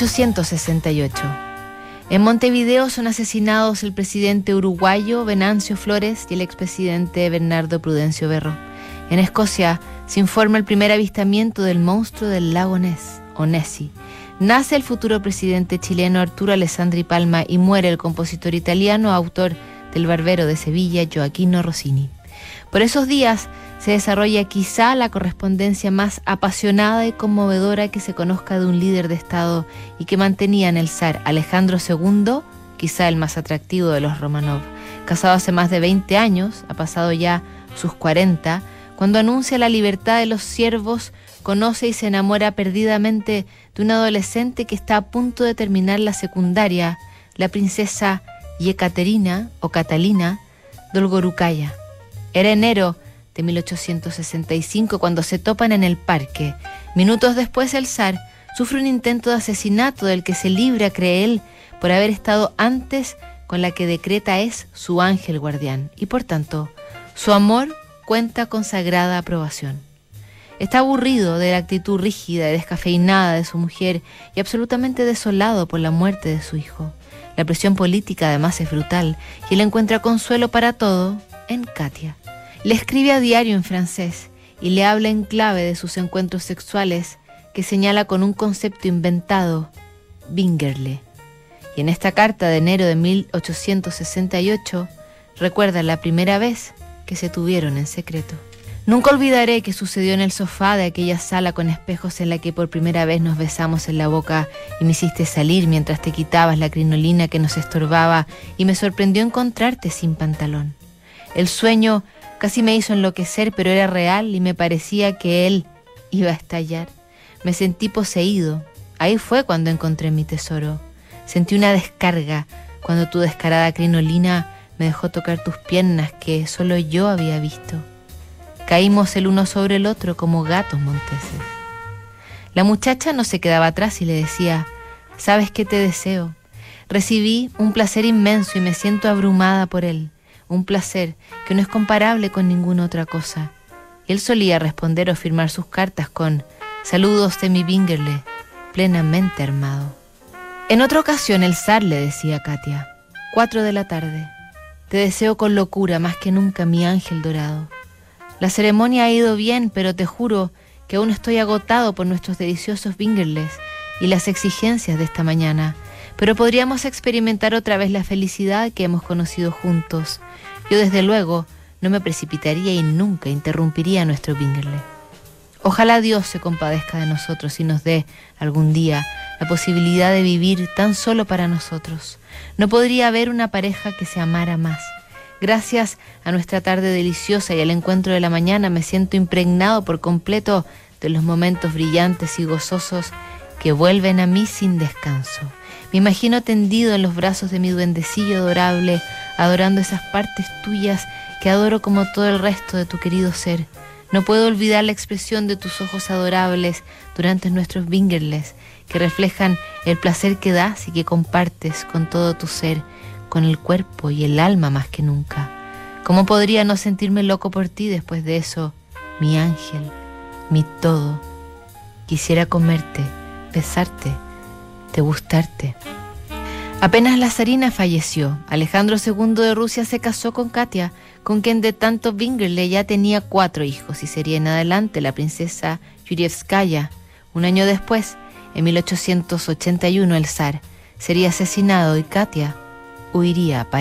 1868. En Montevideo son asesinados el presidente uruguayo Venancio Flores y el expresidente Bernardo Prudencio Berro. En Escocia se informa el primer avistamiento del monstruo del lago Ness, o Nessie. Nace el futuro presidente chileno Arturo Alessandri Palma y muere el compositor italiano, autor del Barbero de Sevilla, Joaquino Rossini. Por esos días se desarrolla quizá la correspondencia más apasionada y conmovedora que se conozca de un líder de Estado y que mantenían el zar Alejandro II, quizá el más atractivo de los Romanov. Casado hace más de 20 años, ha pasado ya sus 40, cuando anuncia la libertad de los siervos, conoce y se enamora perdidamente de una adolescente que está a punto de terminar la secundaria, la princesa Yekaterina o Catalina Dolgorukaya. Era enero de 1865 cuando se topan en el parque. Minutos después el zar sufre un intento de asesinato del que se libra, cree él, por haber estado antes con la que decreta es su ángel guardián y por tanto su amor cuenta con sagrada aprobación. Está aburrido de la actitud rígida y descafeinada de su mujer y absolutamente desolado por la muerte de su hijo. La presión política además es brutal y él encuentra consuelo para todo en Katia. Le escribe a diario en francés y le habla en clave de sus encuentros sexuales que señala con un concepto inventado, Bingerle. Y en esta carta de enero de 1868 recuerda la primera vez que se tuvieron en secreto. Nunca olvidaré que sucedió en el sofá de aquella sala con espejos en la que por primera vez nos besamos en la boca y me hiciste salir mientras te quitabas la crinolina que nos estorbaba y me sorprendió encontrarte sin pantalón. El sueño casi me hizo enloquecer, pero era real y me parecía que él iba a estallar. Me sentí poseído. Ahí fue cuando encontré mi tesoro. Sentí una descarga cuando tu descarada crinolina me dejó tocar tus piernas que solo yo había visto. Caímos el uno sobre el otro como gatos monteses. La muchacha no se quedaba atrás y le decía, ¿sabes qué te deseo? Recibí un placer inmenso y me siento abrumada por él, un placer que no es comparable con ninguna otra cosa. Él solía responder o firmar sus cartas con saludos de mi Bingerle, plenamente armado. En otra ocasión el zar le decía a Katia, cuatro de la tarde, te deseo con locura más que nunca mi ángel dorado. La ceremonia ha ido bien, pero te juro que aún estoy agotado por nuestros deliciosos bingerles y las exigencias de esta mañana, pero podríamos experimentar otra vez la felicidad que hemos conocido juntos. Yo desde luego no me precipitaría y nunca interrumpiría nuestro bingerle. Ojalá Dios se compadezca de nosotros y nos dé algún día la posibilidad de vivir tan solo para nosotros. No podría haber una pareja que se amara más. Gracias a nuestra tarde deliciosa y al encuentro de la mañana me siento impregnado por completo de los momentos brillantes y gozosos que vuelven a mí sin descanso. Me imagino tendido en los brazos de mi duendecillo adorable, adorando esas partes tuyas que adoro como todo el resto de tu querido ser. No puedo olvidar la expresión de tus ojos adorables durante nuestros bingerles, que reflejan el placer que das y que compartes con todo tu ser con el cuerpo y el alma más que nunca. ¿Cómo podría no sentirme loco por ti después de eso, mi ángel, mi todo? Quisiera comerte, besarte, te gustarte. Apenas Lazarina falleció, Alejandro II de Rusia se casó con Katia, con quien de tanto Bingerle ya tenía cuatro hijos y sería en adelante la princesa Yurievskaya. Un año después, en 1881, el zar sería asesinado y Katia huiría a París.